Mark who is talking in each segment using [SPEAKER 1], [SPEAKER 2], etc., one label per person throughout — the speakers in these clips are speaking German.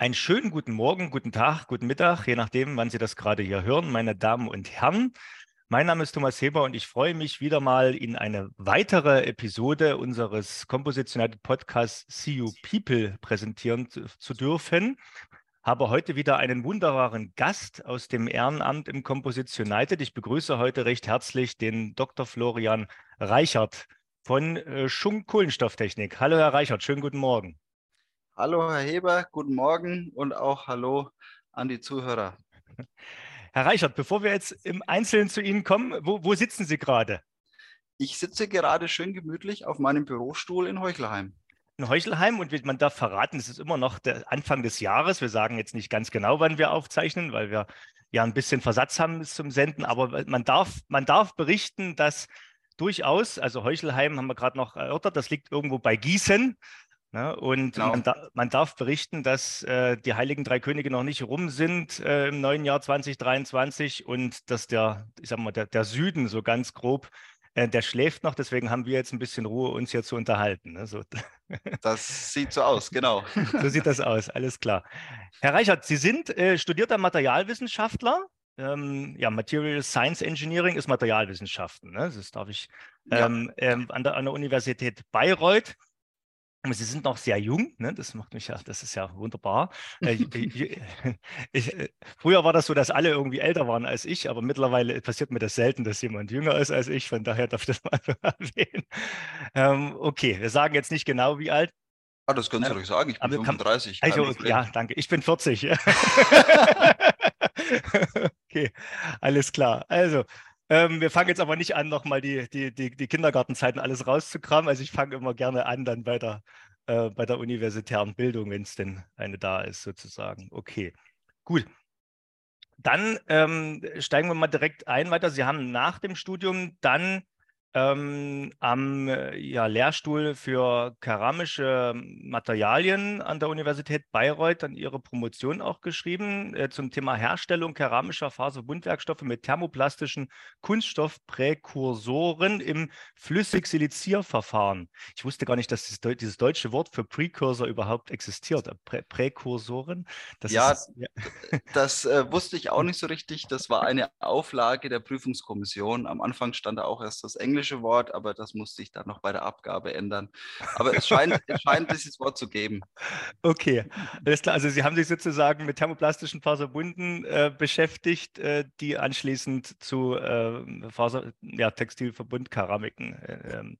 [SPEAKER 1] Einen schönen guten Morgen, guten Tag, guten Mittag, je nachdem, wann Sie das gerade hier hören, meine Damen und Herren. Mein Name ist Thomas Heber und ich freue mich wieder mal in eine weitere Episode unseres Composites United Podcasts See You People präsentieren zu, dürfen. Habe heute wieder einen wunderbaren Gast aus dem Ehrenamt im Composites United. Ich begrüße heute recht herzlich den Dr. Florian Reichert von äh, Schunk Kohlenstofftechnik. Hallo Herr Reichert, schönen guten Morgen.
[SPEAKER 2] Hallo, Herr Heber, guten Morgen und auch Hallo an die Zuhörer.
[SPEAKER 1] Herr Reichert, bevor wir jetzt im Einzelnen zu Ihnen kommen, wo, wo sitzen Sie gerade?
[SPEAKER 2] Ich sitze gerade schön gemütlich auf meinem Bürostuhl in Heuchelheim.
[SPEAKER 1] In Heuchelheim und man darf verraten, es ist immer noch der Anfang des Jahres. Wir sagen jetzt nicht ganz genau, wann wir aufzeichnen, weil wir ja ein bisschen Versatz haben bis zum Senden, aber man darf, man darf berichten, dass durchaus, also Heuchelheim haben wir gerade noch erörtert, das liegt irgendwo bei Gießen. Ne? Und genau. man, da, man, darf berichten, dass äh, die Heiligen Drei Könige noch nicht rum sind äh, im neuen Jahr 2023 und dass der, ich sag mal, der, der Süden so ganz grob, äh, der schläft noch. Deswegen haben wir jetzt ein bisschen Ruhe, uns hier zu unterhalten. Ne? So.
[SPEAKER 2] Das sieht so aus, genau.
[SPEAKER 1] so sieht das aus, alles klar. Herr Reichert, Sie sind äh, studierter Materialwissenschaftler. Ähm, ja, Material Science Engineering ist Materialwissenschaften. Ne? Das darf ich ähm, ja. ähm, an, der, an der Universität Bayreuth. Sie sind noch sehr jung, ne? das macht mich ja, das ist ja wunderbar. Äh, ich, ich, äh, früher war das so, dass alle irgendwie älter waren als ich, aber mittlerweile passiert mir das selten, dass jemand jünger ist als ich, von daher darf ich das mal erwähnen. Ähm, okay, wir sagen jetzt nicht genau, wie alt.
[SPEAKER 2] Ah, das können Sie ruhig sagen, ich bin 35.
[SPEAKER 1] Kann, also, ja, danke, ich bin 40. okay, alles klar. Also, ähm, wir fangen jetzt aber nicht an, nochmal die, die, die, die Kindergartenzeiten alles rauszukramen. Also ich fange immer gerne an, dann bei der, äh, bei der universitären Bildung, wenn es denn eine da ist, sozusagen. Okay, gut. Dann ähm, steigen wir mal direkt ein weiter. Sie haben nach dem Studium dann ähm, am äh, ja, Lehrstuhl für keramische Materialien an der Universität Bayreuth dann ihre Promotion auch geschrieben äh, zum Thema Herstellung keramischer Faserbundwerkstoffe mit thermoplastischen Kunststoffpräkursoren im Flüssig-Silizierverfahren. Ich wusste gar nicht, dass dieses, dieses deutsche Wort für Precursor überhaupt existiert. Äh, Prä Präkursoren.
[SPEAKER 2] Das ja, ist, ja. das äh, wusste ich auch nicht so richtig. Das war eine Auflage der Prüfungskommission. Am Anfang stand da auch erst das Englische englische Wort, aber das musste sich dann noch bei der Abgabe ändern. Aber es scheint, es scheint dieses Wort zu geben.
[SPEAKER 1] Okay, alles klar. Also Sie haben sich sozusagen mit thermoplastischen Faserbunden äh, beschäftigt, äh, die anschließend zu äh, Faser, ja, Textilverbundkeramiken äh, ähm,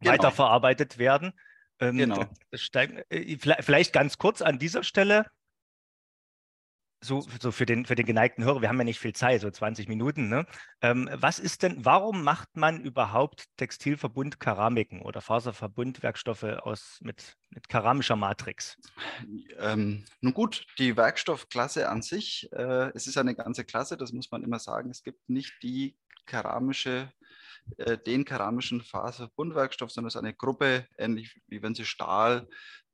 [SPEAKER 1] genau. weiterverarbeitet werden. Ähm, genau. Steig, äh, vielleicht ganz kurz an dieser Stelle so, so für, den, für den geneigten Hörer, wir haben ja nicht viel Zeit, so 20 Minuten. Ne? Ähm, was ist denn, warum macht man überhaupt Textilverbund Keramiken oder Faserverbundwerkstoffe aus mit, mit keramischer Matrix?
[SPEAKER 2] Ähm, nun gut, die Werkstoffklasse an sich, äh, es ist eine ganze Klasse, das muss man immer sagen. Es gibt nicht die keramische äh, den keramischen Faserbundwerkstoff, sondern es ist eine Gruppe, ähnlich wie wenn Sie Stahl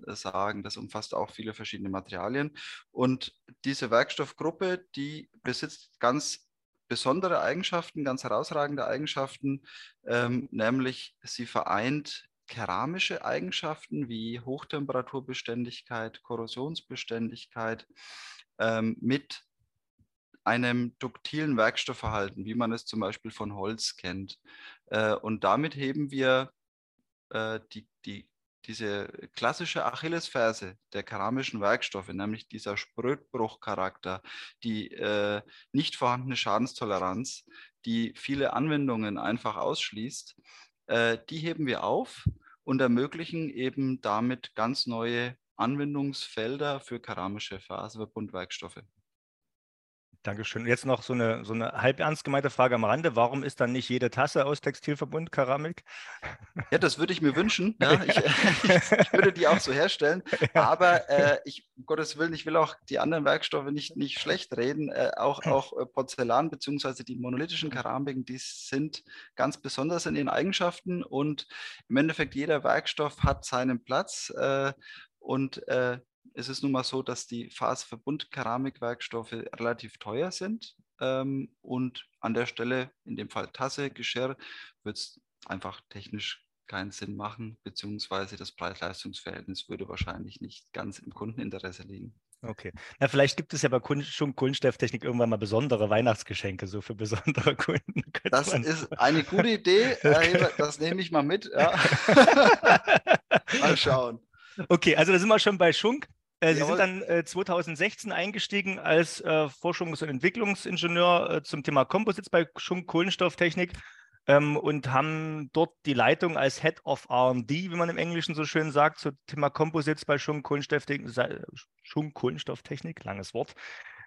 [SPEAKER 2] äh, sagen. Das umfasst auch viele verschiedene Materialien. Und diese Werkstoffgruppe, die besitzt ganz besondere Eigenschaften, ganz herausragende Eigenschaften, ähm, nämlich sie vereint keramische Eigenschaften wie Hochtemperaturbeständigkeit, Korrosionsbeständigkeit ähm, mit einem duktilen Werkstoffverhalten, wie man es zum Beispiel von Holz kennt. Äh, und damit heben wir äh, die, die, diese klassische Achillesferse der keramischen Werkstoffe, nämlich dieser Sprödbruchcharakter, die äh, nicht vorhandene Schadenstoleranz, die viele Anwendungen einfach ausschließt, die heben wir auf und ermöglichen eben damit ganz neue Anwendungsfelder für keramische Faserbundwerkstoffe.
[SPEAKER 1] Dankeschön. Jetzt noch so eine, so eine halb ernst gemeinte Frage am Rande. Warum ist dann nicht jede Tasse aus Textilverbund Keramik?
[SPEAKER 2] Ja, das würde ich mir wünschen. Ja, ich, ich, würde die auch so herstellen. Aber äh, ich, um Gottes Willen, ich will auch die anderen Werkstoffe nicht, nicht schlecht reden. Äh, auch, auch äh, Porzellan bzw. die monolithischen Keramiken, die sind ganz besonders in ihren Eigenschaften. Und im Endeffekt, jeder Werkstoff hat seinen Platz. Äh, und äh, es ist nun mal so, dass die Faserverbund-Keramikwerkstoffe relativ teuer sind. Ähm, und an der Stelle, in dem Fall Tasse, Geschirr, wird es einfach technisch keinen Sinn machen, beziehungsweise das Preis-Leistungs-Verhältnis würde wahrscheinlich nicht ganz im Kundeninteresse liegen.
[SPEAKER 1] Okay. Na, vielleicht gibt es ja bei schon Kunststofftechnik irgendwann mal besondere Weihnachtsgeschenke, so für besondere Kunden.
[SPEAKER 2] Das ist eine gute Idee. Okay. Das nehme ich mal mit. Ja. mal schauen.
[SPEAKER 1] Okay, also da sind wir schon bei Schunk. Äh, Sie sind dann äh, 2016 eingestiegen als äh, Forschungs- und Entwicklungsingenieur äh, zum Thema Composites bei Schunk Kohlenstofftechnik ähm, und haben dort die Leitung als Head of RD, wie man im Englischen so schön sagt, zum Thema Composites bei Schunk Kohlenstofftechnik, Schunk Kohlenstofftechnik langes Wort,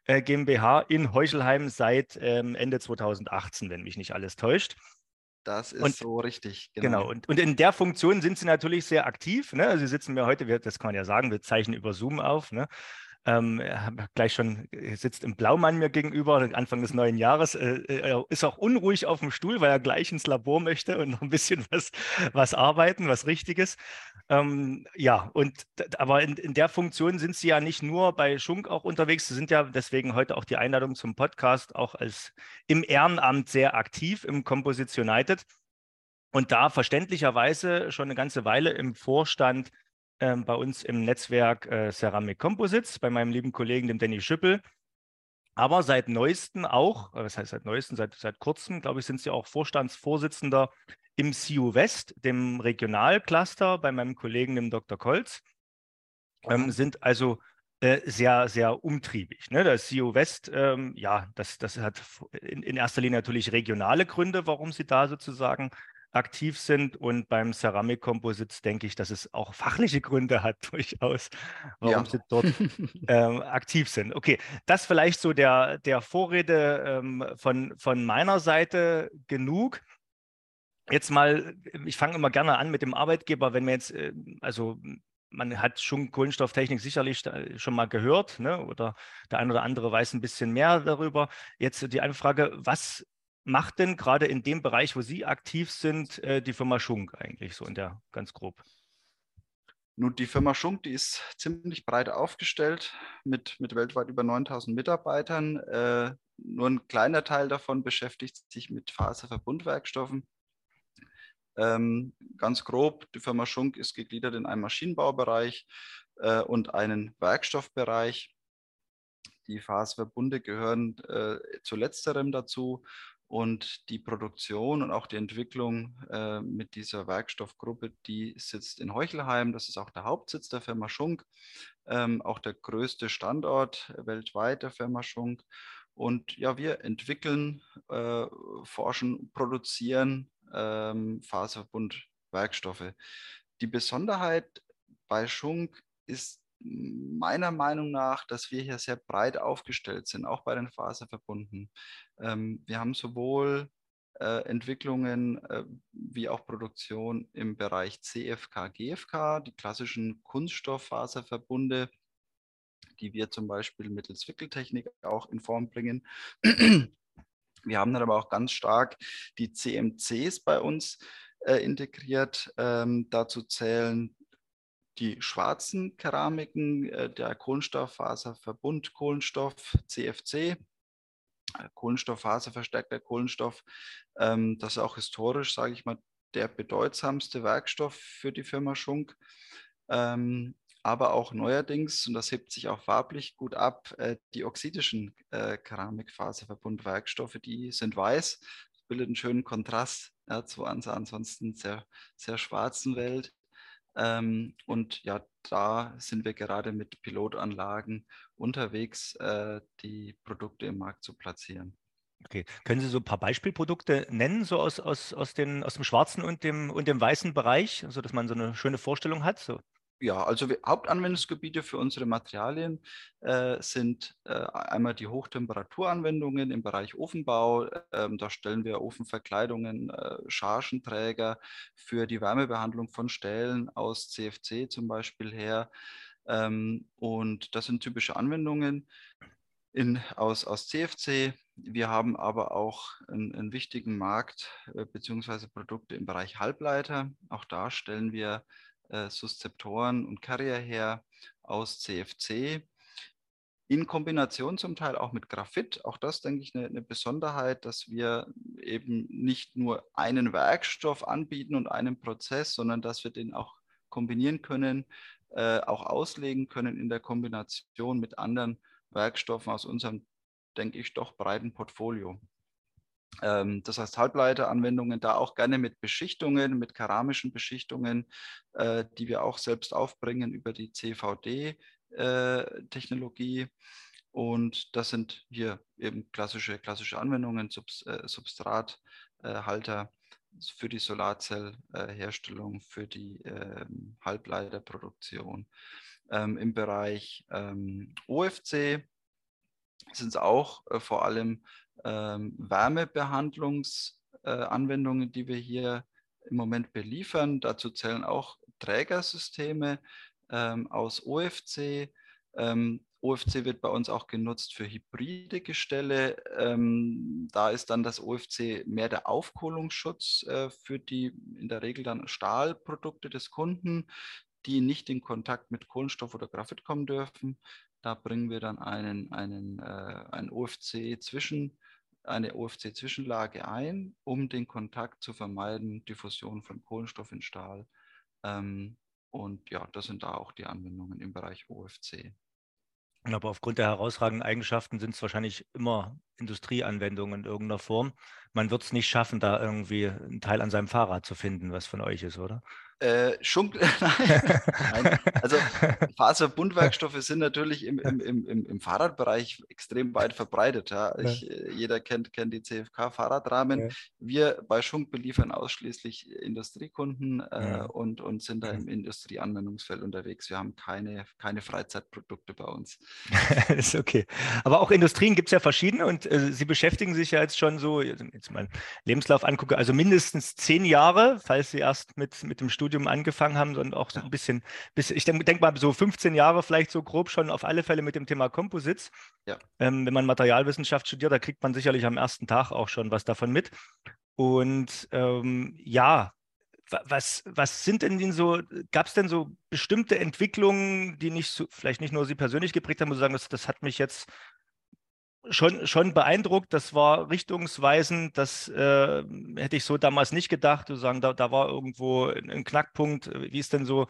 [SPEAKER 1] äh, GmbH in Heuchelheim seit ähm, Ende 2018, wenn mich nicht alles täuscht.
[SPEAKER 2] Das ist und, so richtig.
[SPEAKER 1] Genau. genau. Und, und in der Funktion sind Sie natürlich sehr aktiv. Ne? Also Sie sitzen mir heute, wir, das kann man ja sagen, wir zeichnen über Zoom auf. Ne? Ähm, gleich schon sitzt im Blaumann mir gegenüber, Anfang des neuen Jahres. Äh, er ist auch unruhig auf dem Stuhl, weil er gleich ins Labor möchte und noch ein bisschen was, was arbeiten, was Richtiges. Ähm, ja, und aber in, in der Funktion sind Sie ja nicht nur bei Schunk auch unterwegs. Sie sind ja deswegen heute auch die Einladung zum Podcast auch als im Ehrenamt sehr aktiv im Composition United. Und da verständlicherweise schon eine ganze Weile im Vorstand ähm, bei uns im Netzwerk äh, Ceramic Composites, bei meinem lieben Kollegen, dem Danny Schüppel. Aber seit neuestem auch, äh, was heißt seit neuestem, seit, seit kurzem, glaube ich, sind Sie auch Vorstandsvorsitzender im CU West, dem Regionalcluster, bei meinem Kollegen, dem Dr. Kolz. Ähm, sind also äh, sehr, sehr umtriebig. Ne? Das CU West, ähm, ja, das, das hat in, in, erster Linie natürlich regionale Gründe, warum sie da sozusagen aktiv sind. Und beim Ceramic Composites denke ich, dass es auch fachliche Gründe hat, durchaus, warum ja. sie dort ähm, aktiv sind. Okay, das vielleicht so der, der Vorrede ähm, von, von meiner Seite genug. Jetzt mal, ich fange immer gerne an mit dem Arbeitgeber, wenn wir jetzt, äh, also man hat schon Kohlenstofftechnik sicherlich schon mal gehört, ne? oder der eine oder andere weiß ein bisschen mehr darüber. Jetzt die Anfrage, was macht denn gerade in dem Bereich, wo Sie aktiv sind, äh, die Firma Schunk eigentlich so in der ganz grob?
[SPEAKER 2] Nun, die Firma Schunk, die ist ziemlich breit aufgestellt mit, mit weltweit über 9000 Mitarbeitern. Äh, nur ein kleiner Teil davon beschäftigt sich mit Faserverbundwerkstoffen. Ähm, ganz grob, die Firma Schunk ist gegliedert in einen Maschinenbaubereich äh, und einen Werkstoffbereich. Die Faserverbunde gehören äh, zu letzterem dazu und die Produktion und auch die Entwicklung äh, mit dieser Werkstoffgruppe, die sitzt in Heuchelheim. Das ist auch der Hauptsitz der Firma Schunk, ähm, auch der größte Standort weltweit der Firma Schunk. Und ja, wir entwickeln, äh, forschen, produzieren ähm, Faserverbundwerkstoffe. Die Besonderheit bei Schunk ist meiner Meinung nach, dass wir hier sehr breit aufgestellt sind, auch bei den Faserverbunden. Ähm, wir haben sowohl äh, Entwicklungen äh, wie auch Produktion im Bereich CFK, GFK, die klassischen Kunststofffaserverbunde, die wir zum Beispiel mittels Wickeltechnik auch in Form bringen. Wir haben dann aber auch ganz stark die CMCs bei uns äh, integriert. Ähm, dazu zählen die schwarzen Keramiken, äh, der Kohlenstofffaserverbund Kohlenstoff, CFC, äh, Kohlenstofffaserverstärkter Kohlenstoff. Ähm, das ist auch historisch, sage ich mal, der bedeutsamste Werkstoff für die Firma Schunk. Ähm, aber auch neuerdings, und das hebt sich auch farblich gut ab, äh, die oxidischen Keramikfaserverbundwerkstoffe, die sind weiß, bildet einen schönen Kontrast ja, zu unserer ansonsten sehr, sehr schwarzen Welt. Ähm, und ja, da sind wir gerade mit Pilotanlagen unterwegs, äh, die Produkte im Markt zu platzieren.
[SPEAKER 1] Okay. Können Sie so ein paar Beispielprodukte nennen, so aus, aus, aus, den, aus dem schwarzen und dem, und dem weißen Bereich, sodass man so eine schöne Vorstellung hat? So.
[SPEAKER 2] Ja, also wir, Hauptanwendungsgebiete für unsere Materialien äh, sind äh, einmal die Hochtemperaturanwendungen im Bereich Ofenbau. Ähm, da stellen wir Ofenverkleidungen, äh, Chargenträger für die Wärmebehandlung von Stählen aus CFC zum Beispiel her. Ähm, und das sind typische Anwendungen in, aus, aus CFC. Wir haben aber auch einen, einen wichtigen Markt äh, bzw. Produkte im Bereich Halbleiter. Auch da stellen wir äh, Suszeptoren und Carrier her aus CFC. in Kombination zum Teil auch mit Graphit. Auch das, denke ich, eine, eine, Besonderheit, dass wir eben nicht nur einen Werkstoff anbieten und einen Prozess, sondern dass wir den auch kombinieren können, äh, auch auslegen können in der Kombination mit anderen Werkstoffen aus unserem, denke ich, doch breiten Portfolio. Ähm, das heißt, Halbleiteranwendungen da auch gerne mit Beschichtungen, mit keramischen Beschichtungen, äh, die wir auch selbst aufbringen über die CVD-Technologie. Äh, Und das sind hier eben klassische, klassische Anwendungen, äh, Substrathalter für die Solarzellherstellung, für die ähm, Halbleiterproduktion. Ähm, Im Bereich OFC sind es auch vor allem ähm, Wärmebehandlungsanwendungen, äh, die wir hier im Moment beliefern. Dazu zählen auch Trägersysteme ähm, aus OFC. Ähm, OFC wird bei uns auch genutzt für hybride Gestelle. Ähm, da ist dann das OFC mehr der Aufkohlungsschutz äh, für die in der Regel dann Stahlprodukte des Kunden, die nicht in Kontakt mit Kohlenstoff oder Graphit kommen dürfen. Da bringen wir dann einen, einen, äh, einen OFC zwischen eine OFC-Zwischenlage ein, um den Kontakt zu vermeiden, Diffusion von Kohlenstoff in Stahl. Ähm, und ja, das sind da auch die Anwendungen im Bereich OFC.
[SPEAKER 1] Aber aufgrund der herausragenden Eigenschaften sind es wahrscheinlich immer Industrieanwendungen in irgendeiner Form. Man wird es nicht schaffen, da irgendwie einen Teil an seinem Fahrrad zu finden, was von euch ist, oder?
[SPEAKER 2] Äh, Schunk Nein. Also Faserbundwerkstoffe sind natürlich im, im, im, im Fahrradbereich extrem weit verbreitet. Ja. Ich, ja. Äh, jeder kennt, kennt die CFK-Fahrradrahmen. Ja. Wir bei Schunk beliefern ausschließlich Industriekunden äh, und, und sind da im Industrieanwendungsfeld unterwegs. Wir haben keine, keine Freizeitprodukte bei uns.
[SPEAKER 1] ist okay. Aber auch Industrien gibt es ja verschiedene und äh, Sie beschäftigen sich ja jetzt schon so, jetzt mal Lebenslauf angucke, also mindestens zehn Jahre, falls Sie erst mit, mit dem Studium Studium angefangen haben, sondern auch so ein bisschen, bisschen ich denke denk mal so 15 Jahre vielleicht so grob schon auf alle Fälle mit dem Thema Composites. Ja. Ähm, wenn man Materialwissenschaft studiert, da kriegt man sicherlich am ersten Tag auch schon was davon mit. Und ähm, ja, was, was sind denn so, gab es denn so bestimmte Entwicklungen, die nicht so, vielleicht nicht nur Sie persönlich geprägt haben, wo Sie sagen, das, das hat mich jetzt schon, schon beeindruckt. Das war richtungsweisend. Das äh, hätte ich so damals nicht gedacht. Zu sagen, da, da war irgendwo ein Knackpunkt. Wie ist denn so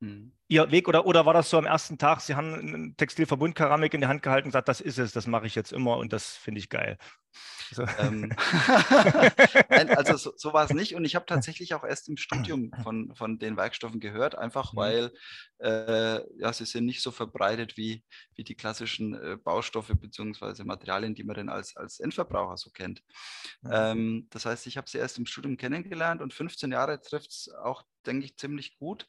[SPEAKER 1] hm. Ihr Weg oder, oder war das so am ersten Tag? Sie haben einen Textilverbundkeramik in die Hand gehalten und gesagt, das ist es, das mache ich jetzt immer und das finde ich geil.
[SPEAKER 2] So. Ähm, Nein, also so, so war es nicht. Und ich habe tatsächlich auch erst im Studium von, von den Werkstoffen gehört, einfach mhm. weil äh, ja, sie sind nicht so verbreitet wie, wie die klassischen äh, Baustoffe bzw. Materialien, die man dann als, als Endverbraucher so kennt. Mhm. Ähm, das heißt, ich habe sie erst im Studium kennengelernt und 15 Jahre trifft es auch, denke ich, ziemlich gut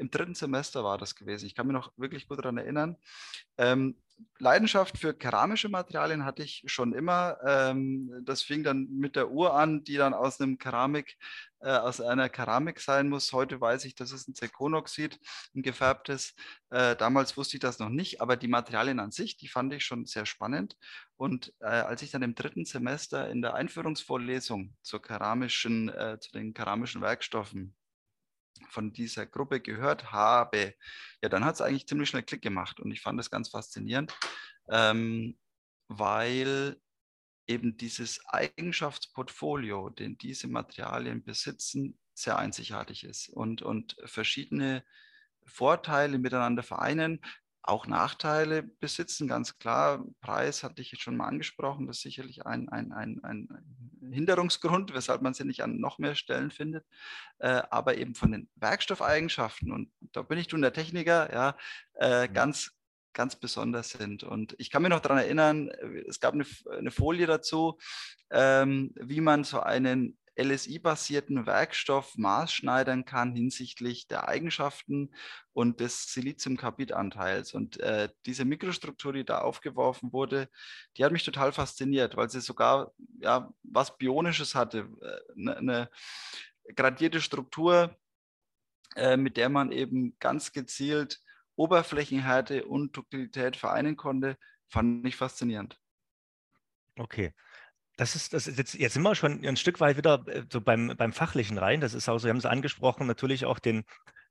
[SPEAKER 2] im dritten Semester war das gewesen. Ich kann mich noch wirklich gut daran erinnern. Ähm, Leidenschaft für keramische Materialien hatte ich schon immer. Ähm, das fing dann mit der Uhr an, die dann aus einem Keramik, äh, aus einer Keramik sein muss. Heute weiß ich, das ist ein Zirkonoxid, ein gefärbtes. Äh, damals wusste ich das noch nicht, aber die Materialien an sich, die fand ich schon sehr spannend. Und äh, als ich dann im dritten Semester in der Einführungsvorlesung zur keramischen, äh, zu den keramischen Werkstoffen von dieser Gruppe gehört habe, ja, dann hat es eigentlich ziemlich schnell Klick gemacht. Und ich fand das ganz faszinierend, ähm, weil eben dieses Eigenschaftsportfolio, den diese Materialien besitzen, sehr einzigartig ist und, und verschiedene Vorteile miteinander vereinen auch Nachteile besitzen, ganz klar. Preis hatte ich jetzt schon mal angesprochen, das ist sicherlich ein, ein, ein, ein Hinderungsgrund, weshalb man sie nicht an noch mehr Stellen findet. Äh, aber eben von den Werkstoffeigenschaften, und da bin ich nun der Techniker, ja, äh, mhm. ganz, ganz besonders sind. Und ich kann mich noch daran erinnern, es gab eine, eine Folie dazu, ähm, wie man so einen LSI-basierten Werkstoff maßschneidern kann hinsichtlich der Eigenschaften und des Siliziumkarbidanteils. Und äh, diese Mikrostruktur, die da aufgeworfen wurde, die hat mich total fasziniert, weil sie sogar ja, was Bionisches hatte, eine, äh, ne gradierte Struktur, äh, mit der man eben ganz gezielt Oberflächenhärte und Duktilität vereinen konnte, fand ich faszinierend.
[SPEAKER 1] Okay. Das ist, das ist jetzt, jetzt sind wir schon ein Stück weit wieder äh, so beim, beim Fachlichen rein. Das ist auch so, Sie haben es angesprochen, natürlich auch den,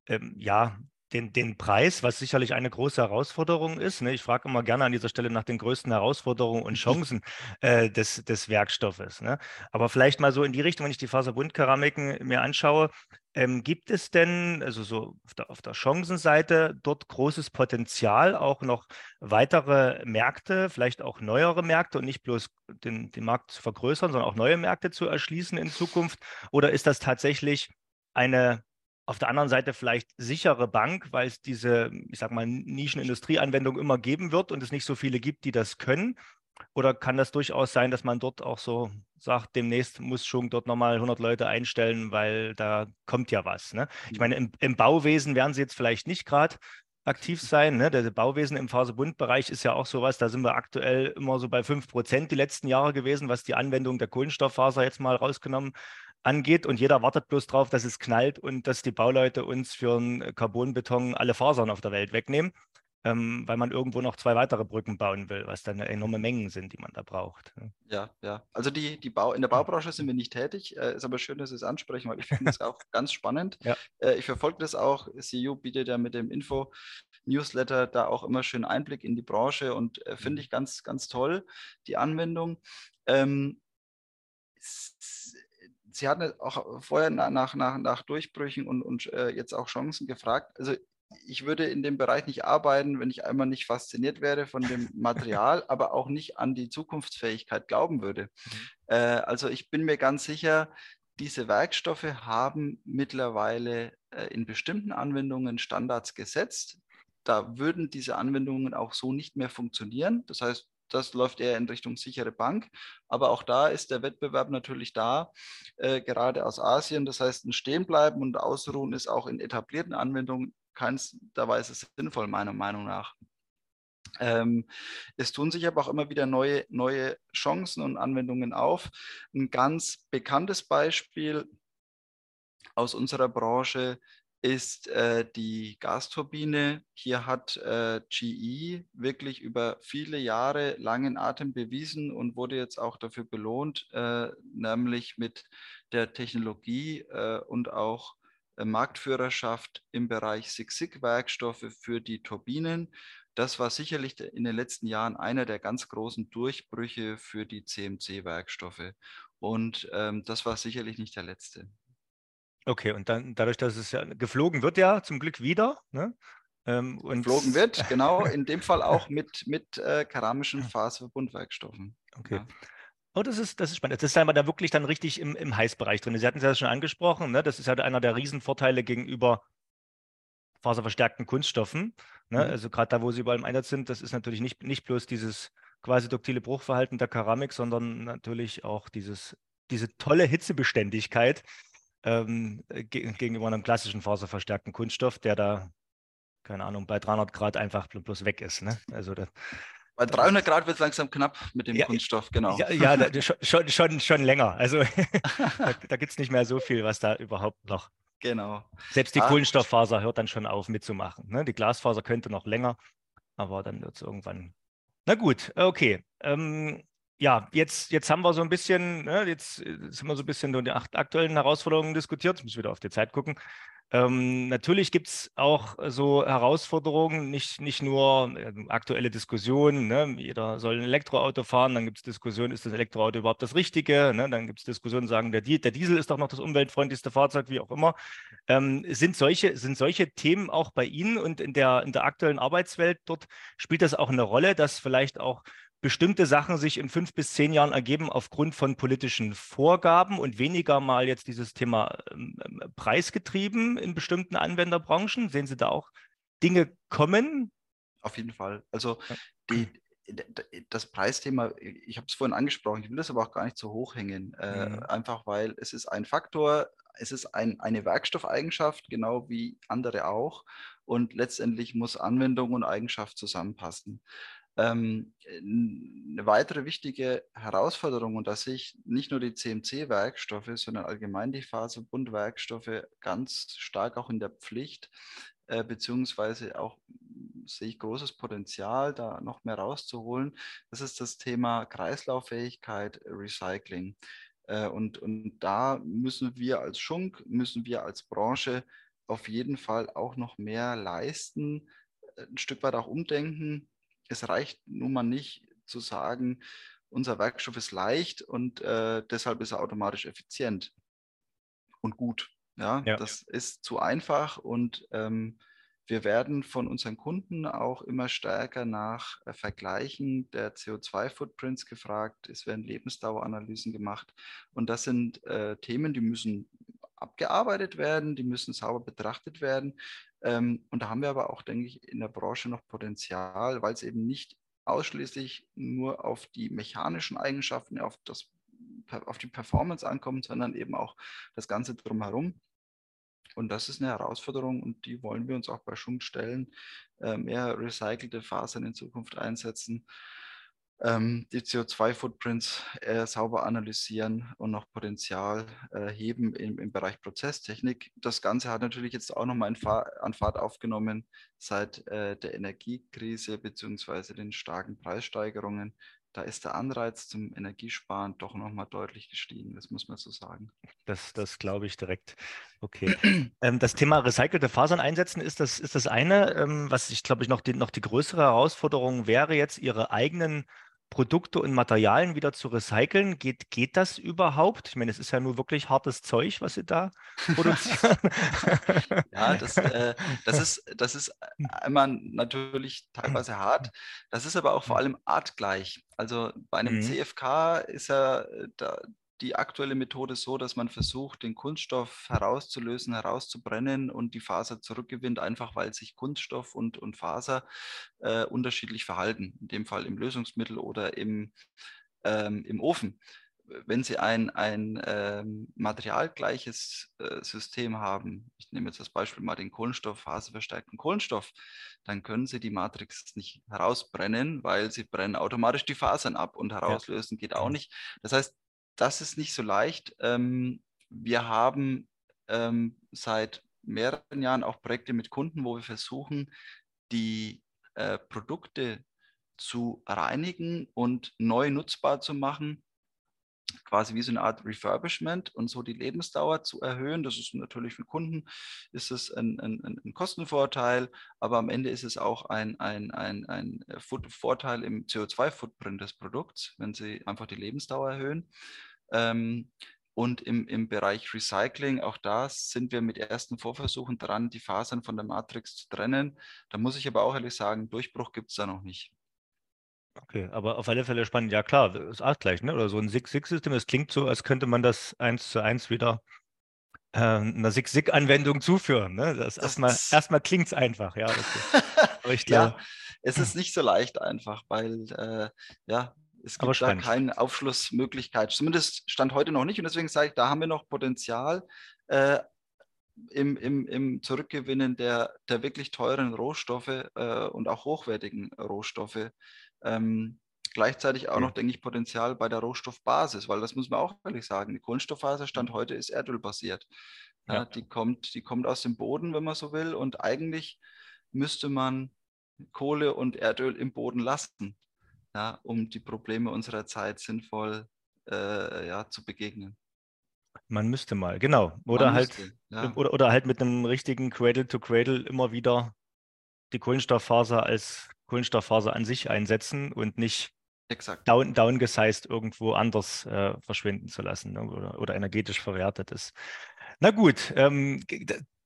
[SPEAKER 1] ähm, ja, den, den Preis, was sicherlich eine große Herausforderung ist. Ne? Ich frage immer gerne an dieser Stelle nach den größten Herausforderungen und Chancen äh, des, des Werkstoffes. Ne? Aber vielleicht mal so in die Richtung, wenn ich die Faserbundkeramiken mir anschaue, ähm, gibt es denn, also so auf der, auf der Chancenseite, dort großes Potenzial, auch noch weitere Märkte, vielleicht auch neuere Märkte und nicht bloß den, den Markt zu vergrößern, sondern auch neue Märkte zu erschließen in Zukunft? Oder ist das tatsächlich eine auf der anderen Seite vielleicht sichere Bank, weil es diese, ich sag mal, Nischenindustrieanwendung immer geben wird und es nicht so viele gibt, die das können? Oder kann das durchaus sein, dass man dort auch so sagt, demnächst muss schon dort nochmal 100 Leute einstellen, weil da kommt ja was. Ne? Ich meine, im, im, Bauwesen werden sie jetzt vielleicht nicht gerade aktiv sein. Ne? Der Bauwesen im Faserbundbereich ist ja auch sowas, da sind wir aktuell immer so bei 5 Prozent die letzten Jahre gewesen, was die Anwendung der Kohlenstofffaser jetzt mal rausgenommen angeht und jeder wartet bloß drauf, dass es knallt und dass die Bauleute uns für einen Carbonbeton alle Fasern auf der Welt wegnehmen, ähm, weil man irgendwo noch zwei weitere Brücken bauen will, was dann enorme Mengen sind, die man da braucht.
[SPEAKER 2] Ja, ja. Also die, die Bau, in der Baubranche sind wir nicht tätig. Äh, ist aber schön, dass Sie es ansprechen, weil ich finde es auch ganz spannend. Ja. Äh, ich verfolge das auch. CU bietet ja mit dem Info-Newsletter da auch immer schön Einblick in die Branche und äh, finde mhm. ich ganz, ganz toll, die Anwendung. Ähm, Sie hatten auch vorher nach, nach, nach Durchbrüchen und, und äh, jetzt auch Chancen gefragt. Also ich würde in dem Bereich nicht arbeiten, wenn ich einmal nicht fasziniert wäre von dem Material, aber auch nicht an die Zukunftsfähigkeit glauben würde. Mhm. Äh, also ich bin mir ganz sicher, diese Werkstoffe haben mittlerweile äh, in bestimmten Anwendungen Standards gesetzt. Da würden diese Anwendungen auch so nicht mehr funktionieren. Das heißt, das läuft eher in Richtung sichere Bank. Aber auch da ist der Wettbewerb natürlich da, äh, gerade aus Asien. Das heißt, ein Stehenbleiben und Ausruhen ist auch in etablierten Anwendungen keinster Weise sinnvoll, meiner Meinung nach. Ähm, es tun sich aber auch immer wieder neue, neue Chancen und Anwendungen auf. Ein ganz bekanntes Beispiel aus unserer Branche ist äh, die Gasturbine. Hier hat äh, GE wirklich über viele Jahre langen Atem bewiesen und wurde jetzt auch dafür belohnt, äh, nämlich mit der Technologie äh, und auch Marktführerschaft im Bereich Sig-Sig-Werkstoffe für die Turbinen. Das war sicherlich in den letzten Jahren einer der ganz großen Durchbrüche für die CMC-Werkstoffe. Und ähm, das war sicherlich nicht der letzte.
[SPEAKER 1] Okay, und dann dadurch, dass es ja geflogen wird ja zum Glück wieder. Ne?
[SPEAKER 2] Ähm, und geflogen wird, genau, in dem Fall auch mit, mit äh, keramischen Faserverbundwerkstoffen.
[SPEAKER 1] Okay. Ja. Oh, das ist, das ist spannend. Das ist einmal da wirklich dann richtig im, im Heißbereich drin. Sie hatten es ja schon angesprochen, ne? das ist ja einer der Riesenvorteile gegenüber faserverstärkten Kunststoffen. Ne? Mhm. Also gerade da, wo sie überall im Einsatz sind, das ist natürlich nicht, nicht bloß dieses quasi duktile Bruchverhalten der Keramik, sondern natürlich auch dieses, diese tolle Hitzebeständigkeit, ähm, gegenüber einem klassischen faserverstärkten Kunststoff, der da, keine Ahnung, bei 300 Grad einfach bloß weg ist. Ne? Also das,
[SPEAKER 2] bei 300 Grad wird es langsam knapp mit dem ja, Kunststoff, genau.
[SPEAKER 1] Ja, ja da, schon, schon, schon länger. Also da, da gibt es nicht mehr so viel, was da überhaupt noch.
[SPEAKER 2] Genau.
[SPEAKER 1] Selbst die ah. Kohlenstofffaser hört dann schon auf mitzumachen. Ne? Die Glasfaser könnte noch länger, aber dann wird es irgendwann. Na gut, okay. Ähm, ja, jetzt, jetzt haben wir so ein bisschen, ne, jetzt äh, sind wir so ein bisschen die aktuellen Herausforderungen diskutiert. Jetzt muss ich wieder auf die Zeit gucken. Ähm, natürlich gibt es auch so Herausforderungen, nicht, nicht nur äh, aktuelle Diskussionen. Ne? Jeder soll ein Elektroauto fahren, dann gibt es Diskussionen, ist das Elektroauto überhaupt das Richtige? Ne? Dann gibt es Diskussionen, sagen, der, der, Diesel ist doch noch das umweltfreundlichste Fahrzeug, wie auch immer. Ähm, sind, solche, sind solche Themen auch bei Ihnen und in der, in der aktuellen Arbeitswelt dort, spielt das auch eine Rolle, dass vielleicht auch bestimmte Sachen sich in fünf bis zehn Jahren ergeben aufgrund von politischen Vorgaben und weniger mal jetzt dieses Thema ähm, ähm, preisgetrieben in bestimmten Anwenderbranchen? Sehen Sie da auch Dinge kommen?
[SPEAKER 2] Auf jeden Fall. Also die, das Preisthema, ich habe es vorhin angesprochen, ich will das aber auch gar nicht so hoch hängen, äh, mhm. einfach weil es ist ein Faktor, es ist ein, eine Werkstoffeigenschaft, genau wie andere auch. Und letztendlich muss Anwendung und Eigenschaft zusammenpassen. Ähm, eine weitere wichtige Herausforderung, und da sehe ich nicht nur die CMC-Werkstoffe, sondern allgemein die Faserbundwerkstoffe ganz stark auch in der Pflicht, äh, beziehungsweise auch sehe ich großes Potenzial, da noch mehr rauszuholen. Das ist das Thema Kreislauffähigkeit, Recycling. Äh, und, und da müssen wir als Schunk, müssen wir als Branche auf jeden Fall auch noch mehr leisten, ein Stück weit auch umdenken. Es reicht nun mal nicht zu sagen, unser Werkstoff ist leicht und äh, deshalb ist er automatisch effizient und gut. Ja, ja. das ist zu einfach und ähm, wir werden von unseren Kunden auch immer stärker nach äh, Vergleichen der CO2-Footprints gefragt. Es werden Lebensdaueranalysen gemacht. Und das sind äh, Themen, die müssen abgearbeitet werden, die müssen sauber betrachtet werden. Ähm, und da haben wir aber auch, denke ich, in der Branche noch Potenzial, weil es eben nicht ausschließlich nur auf die mechanischen Eigenschaften, auf, das, auf die Performance ankommt, sondern eben auch das Ganze drumherum. Und das ist eine Herausforderung und die wollen wir uns auch bei Schunk stellen, äh, mehr recycelte Fasern in Zukunft einsetzen, ähm, die CO2-Footprints äh, sauber analysieren und noch Potenzial äh, heben im, im, Bereich Prozesstechnik. Das Ganze hat natürlich jetzt auch nochmal an Fahrt aufgenommen seit der Energiekrise bzw. den starken Preissteigerungen da ist der Anreiz zum Energiesparen doch nochmal deutlich gestiegen. Das muss man so sagen.
[SPEAKER 1] Das, das glaube ich direkt. Okay. ähm, das Thema recycelte Fasern einsetzen ist das, ist das eine, ähm, was ich glaube ich noch die, noch die größere Herausforderung wäre, jetzt Ihre eigenen Produkte und Materialien wieder zu recyceln. Geht, geht das überhaupt? Ich meine, es ist ja nur wirklich hartes Zeug, was Sie da produzieren.
[SPEAKER 2] ja, das, äh, das, ist, das ist einmal natürlich teilweise hart. Das ist aber auch vor allem artgleich. Also bei einem mhm. CFK ist ja äh, da, die aktuelle Methode so, dass man versucht, den Kunststoff herauszulösen, herauszubrennen und die Faser zurückgewinnt, einfach weil sich Kunststoff und, und Faser äh, unterschiedlich verhalten, in dem Fall im Lösungsmittel oder im, ähm, im Ofen. Wenn Sie ein, ein ähm, materialgleiches äh, System haben, ich nehme jetzt das Beispiel mal den Kohlenstoff, faserverstärkten Kohlenstoff, dann können Sie die Matrix nicht herausbrennen, weil Sie brennen automatisch die Fasern ab und herauslösen ja. geht auch nicht. Das heißt, das ist nicht so leicht. Ähm, wir haben ähm, seit mehreren Jahren auch Projekte mit Kunden, wo wir versuchen, die äh, Produkte zu reinigen und neu nutzbar zu machen, quasi wie so eine Art Refurbishment und so die Lebensdauer zu erhöhen. Das ist natürlich für Kunden ist es ein, ein, ein Kostenvorteil, aber am Ende ist es auch ein, ein, ein, ein Vorteil im CO2-Footprint des Produkts, wenn sie einfach die Lebensdauer erhöhen. Ähm, und im, im Bereich Recycling, auch da sind wir mit ersten Vorversuchen dran, die Fasern von der Matrix zu trennen. Da muss ich aber auch ehrlich sagen, Durchbruch gibt es da noch nicht.
[SPEAKER 1] Okay, aber auf alle Fälle spannend. Ja klar, das ist auch gleich, ne? Oder so ein Six-Six-System, das klingt so, als könnte man das eins zu eins wieder äh, einer Six-Sig-Anwendung zuführen. Ne? Das, das erstmal, erstmal klingt es einfach, ja.
[SPEAKER 2] aber ich glaube, ja, es ist nicht so leicht einfach, weil äh, ja, es gibt da keine Aufschlussmöglichkeit. Zumindest stand heute noch nicht. Und deswegen sage ich, da haben wir noch Potenzial äh, im, im, im Zurückgewinnen der, der wirklich teuren Rohstoffe äh, und auch hochwertigen Rohstoffe. Ähm, gleichzeitig auch okay. noch, denke ich, Potenzial bei der Rohstoffbasis, weil das muss man auch ehrlich sagen. Die Kohlenstofffaserstand heute ist Erdölbasiert. Ja, ja. Die, kommt, die kommt aus dem Boden, wenn man so will. Und eigentlich müsste man Kohle und Erdöl im Boden lassen ja, um die Probleme unserer Zeit sinnvoll äh, ja, zu begegnen.
[SPEAKER 1] Man müsste mal, genau. Oder Man halt, müsste, ja. oder, oder halt mit einem richtigen Cradle-to-Cradle immer wieder die Kohlenstofffaser als Kohlenstofffaser an sich einsetzen und nicht Exakt. down, downgesized irgendwo anders äh, verschwinden zu lassen ne? oder, oder energetisch verwertet ist. Na gut, ähm,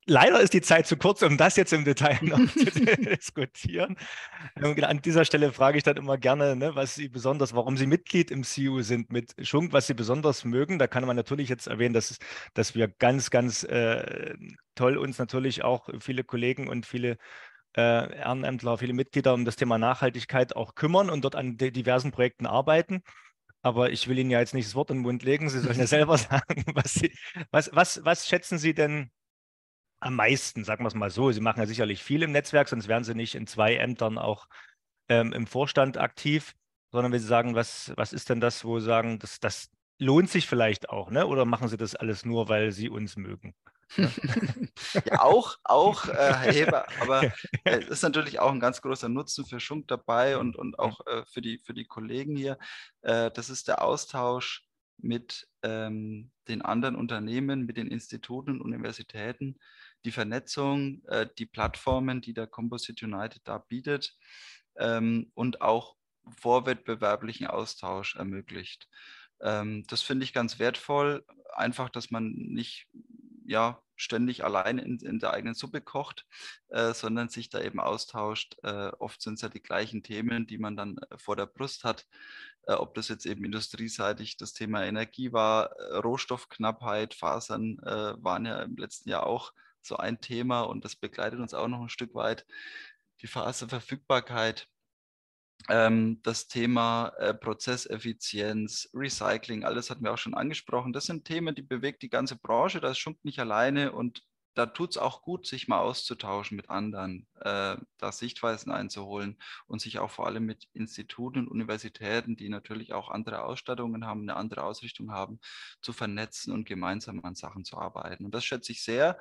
[SPEAKER 1] Leider ist die Zeit zu kurz, um das jetzt im Detail noch zu diskutieren. Ähm, genau, an dieser Stelle frage ich dann immer gerne, ne, was Sie besonders, warum Sie Mitglied im CU sind mit Schunk, was Sie besonders mögen. Da kann man natürlich jetzt erwähnen, dass, dass wir ganz, ganz äh, toll uns natürlich auch viele Kollegen und viele Ehrenämtler, viele Mitglieder um das Thema Nachhaltigkeit auch kümmern und dort an diversen Projekten arbeiten. Aber ich will Ihnen ja jetzt nicht das Wort in den Mund legen. Sie sollen ja selber sagen, was, Sie, was, was, was schätzen Sie denn am meisten, sagen wir es mal so. Sie machen ja sicherlich viel im Netzwerk, sonst wären Sie nicht in zwei Ämtern auch ähm, im Vorstand aktiv, sondern wenn Sie sagen, was, was ist denn das, wo Sie sagen, das, das lohnt sich vielleicht auch, ne? oder machen Sie das alles nur, weil Sie uns mögen?
[SPEAKER 2] ja, auch, auch äh, Herr Heber, aber äh, es ist natürlich auch ein ganz großer Nutzen für Schunk dabei und, und auch äh, für, die, für die Kollegen hier. Äh, das ist der Austausch mit ähm, den anderen Unternehmen, mit den Instituten und Universitäten, die Vernetzung, äh, die Plattformen, die der Composite United da bietet ähm, und auch vorwettbewerblichen Austausch ermöglicht. Ähm, das finde ich ganz wertvoll, einfach, dass man nicht ja, ständig allein in, in der eigenen Suppe kocht, äh, sondern sich da eben austauscht. Äh, oft sind es ja die gleichen Themen, die man dann äh, vor der Brust hat. Äh, ob das jetzt eben industrieseitig das Thema Energie war, äh, Rohstoffknappheit, Fasern äh, waren ja im letzten Jahr auch so ein Thema und das begleitet uns auch noch ein Stück weit. Die Faserverfügbarkeit das Thema äh, Prozesseffizienz, Recycling, alles hatten wir auch schon angesprochen. Das sind Themen, die bewegt die ganze Branche. Das schunkt nicht alleine und da tut es auch gut, sich mal auszutauschen mit anderen, äh, da Sichtweisen einzuholen und sich auch vor allem mit Instituten und Universitäten, die natürlich auch andere Ausstattungen haben, eine andere Ausrichtung haben, zu vernetzen und gemeinsam an Sachen zu arbeiten. Und das schätze ich sehr.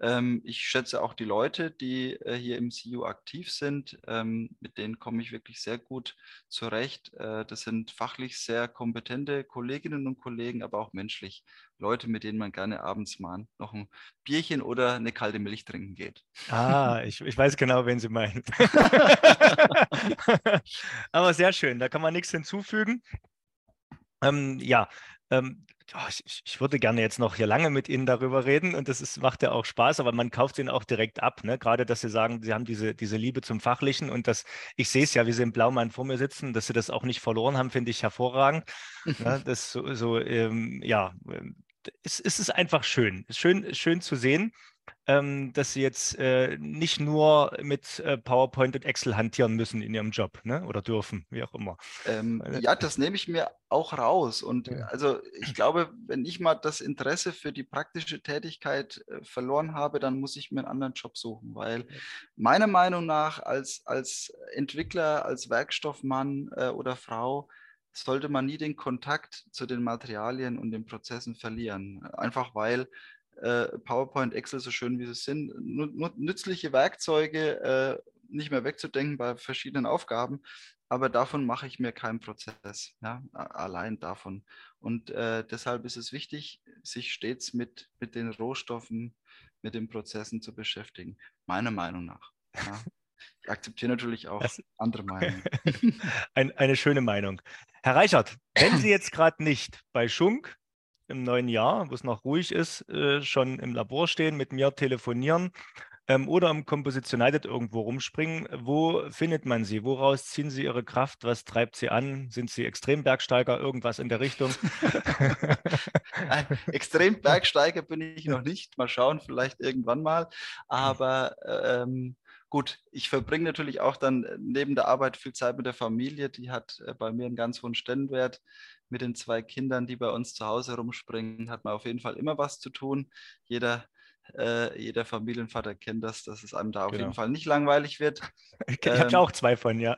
[SPEAKER 2] Ähm, ich schätze auch die Leute, die äh, hier im CU aktiv sind. Ähm, mit denen komme ich wirklich sehr gut zurecht. Äh, das sind fachlich sehr kompetente Kolleginnen und Kollegen, aber auch menschlich Leute, mit denen man gerne abends mal noch ein Bierchen oder eine kalte Milch trinken geht.
[SPEAKER 1] Ah, ich, ich weiß genau, wen Sie meinen. aber sehr schön, da kann man nichts hinzufügen. Ähm, ja, ähm, oh, ich, ich, würde gerne jetzt noch hier lange mit Ihnen darüber reden und das ist, macht ja auch Spaß, aber man kauft Ihnen auch direkt ab. Ne? Gerade, dass Sie sagen, Sie haben diese, diese Liebe zum Fachlichen und das, ich sehe es ja, wie Sie im Blaumann vor mir sitzen, dass Sie das auch nicht verloren haben, finde ich hervorragend. ne? Das so, so ähm, ja, ähm, es, es ist einfach schön. Schön, schön zu sehen ähm, dass sie jetzt äh, nicht nur mit äh, PowerPoint und Excel hantieren müssen in ihrem Job ne? oder dürfen, wie auch immer.
[SPEAKER 2] Ähm, ja, das nehme ich mir auch raus. Und ja. also ich glaube, wenn ich mal das Interesse für die praktische Tätigkeit äh, verloren habe, dann muss ich mir einen anderen Job suchen, weil meiner Meinung nach als, als Entwickler, als Werkstoffmann äh, oder Frau, sollte man nie den Kontakt zu den Materialien und den Prozessen verlieren. Einfach weil äh, PowerPoint, Excel, so schön wie sie sind, nützliche Werkzeuge äh, nicht mehr wegzudenken bei verschiedenen Aufgaben, aber davon mache ich mir keinen Prozess, ja, allein davon. Und äh, deshalb ist es wichtig, sich stets mit, mit den Rohstoffen, mit den Prozessen zu beschäftigen, meiner Meinung nach. Ja. Ich akzeptiere natürlich auch das, andere Meinungen.
[SPEAKER 1] Ein, eine schöne Meinung. Herr Reichert, wenn Sie jetzt gerade nicht bei Schunk im neuen Jahr, wo es noch ruhig ist, äh, schon im Labor stehen, mit mir telefonieren ähm, oder im Composition United irgendwo rumspringen. Wo findet man sie? Woraus ziehen sie ihre Kraft? Was treibt sie an? Sind sie Extrembergsteiger? Irgendwas in der Richtung?
[SPEAKER 2] Extrembergsteiger bin ich noch nicht. Mal schauen, vielleicht irgendwann mal. Aber ähm, gut, ich verbringe natürlich auch dann neben der Arbeit viel Zeit mit der Familie. Die hat äh, bei mir einen ganz hohen Stellenwert mit den zwei Kindern, die bei uns zu Hause rumspringen, hat man auf jeden Fall immer was zu tun. Jeder, äh, jeder Familienvater kennt das, dass es einem da auf genau. jeden Fall nicht langweilig wird.
[SPEAKER 1] Ich ähm, habe auch zwei von, ja.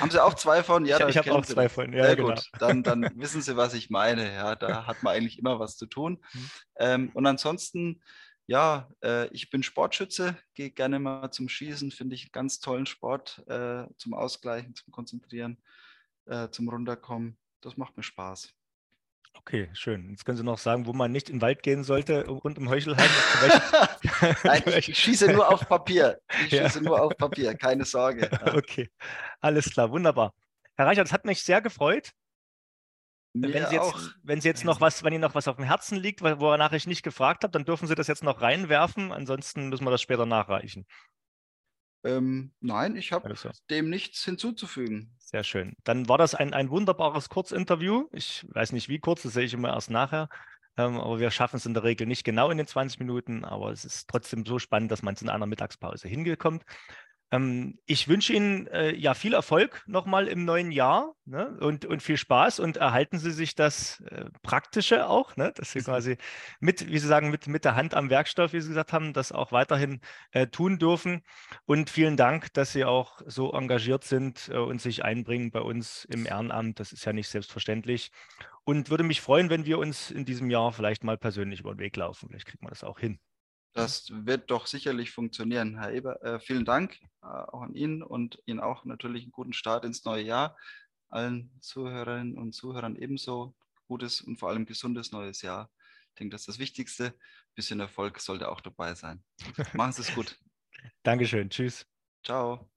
[SPEAKER 2] Haben Sie auch zwei von?
[SPEAKER 1] Ja, ich, ich habe auch zwei von, ja.
[SPEAKER 2] Sehr genau. gut, dann, dann wissen Sie, was ich meine. Ja, da hat man eigentlich immer was zu tun. Mhm. Ähm, und ansonsten, ja, äh, ich bin Sportschütze, gehe gerne mal zum Schießen, finde ich einen ganz tollen Sport äh, zum Ausgleichen, zum Konzentrieren, äh, zum Runterkommen das macht mir Spaß.
[SPEAKER 1] Okay, schön. Jetzt können Sie noch sagen, wo man nicht in den Wald gehen sollte, rund um Heuchelheim.
[SPEAKER 2] Nein, ich schieße nur auf Papier. Ich ja. schieße nur auf Papier, keine Sorge.
[SPEAKER 1] Okay, alles klar, wunderbar. Herr Reichert, das hat mich sehr gefreut. Mir wenn Sie jetzt, auch. wenn Sie jetzt noch was, wenn Ihnen noch was auf dem Herzen liegt, wonach ich nicht gefragt habe, dann dürfen Sie das jetzt noch reinwerfen. Ansonsten müssen wir das später nachreichen.
[SPEAKER 2] Ähm, nein, ich habe dem nichts hinzuzufügen.
[SPEAKER 1] Sehr schön. Dann war das ein, ein wunderbares Kurzinterview. Ich weiß nicht, wie kurz, das sehe ich immer erst nachher. Ähm, aber wir schaffen es in der Regel nicht genau in den 20 Minuten, aber es ist trotzdem so spannend, dass man es in einer Mittagspause hingekommen. Ähm, ich wünsche Ihnen äh, ja viel Erfolg nochmal im neuen Jahr ne? und, und viel Spaß und erhalten Sie sich das äh, Praktische auch, ne? dass Sie quasi mit, wie Sie sagen, mit, mit der Hand am Werkstoff, wie Sie gesagt haben, das auch weiterhin äh, tun dürfen. Und vielen Dank, dass Sie auch so engagiert sind äh, und sich einbringen bei uns im Ehrenamt. Das ist ja nicht selbstverständlich. Und würde mich freuen, wenn wir uns in diesem Jahr vielleicht mal persönlich über den Weg laufen. Vielleicht kriegt man das auch hin.
[SPEAKER 2] Das wird doch sicherlich funktionieren, Herr Eber. Äh, vielen Dank äh, auch an Ihnen und Ihnen auch natürlich einen guten Start ins neue Jahr. Allen Zuhörerinnen und Zuhörern ebenso gutes und vor allem gesundes neues Jahr. Ich denke, das ist das Wichtigste. Ein bisschen Erfolg sollte auch dabei sein. Machen Sie es gut.
[SPEAKER 1] Dankeschön. Tschüss.
[SPEAKER 2] Ciao.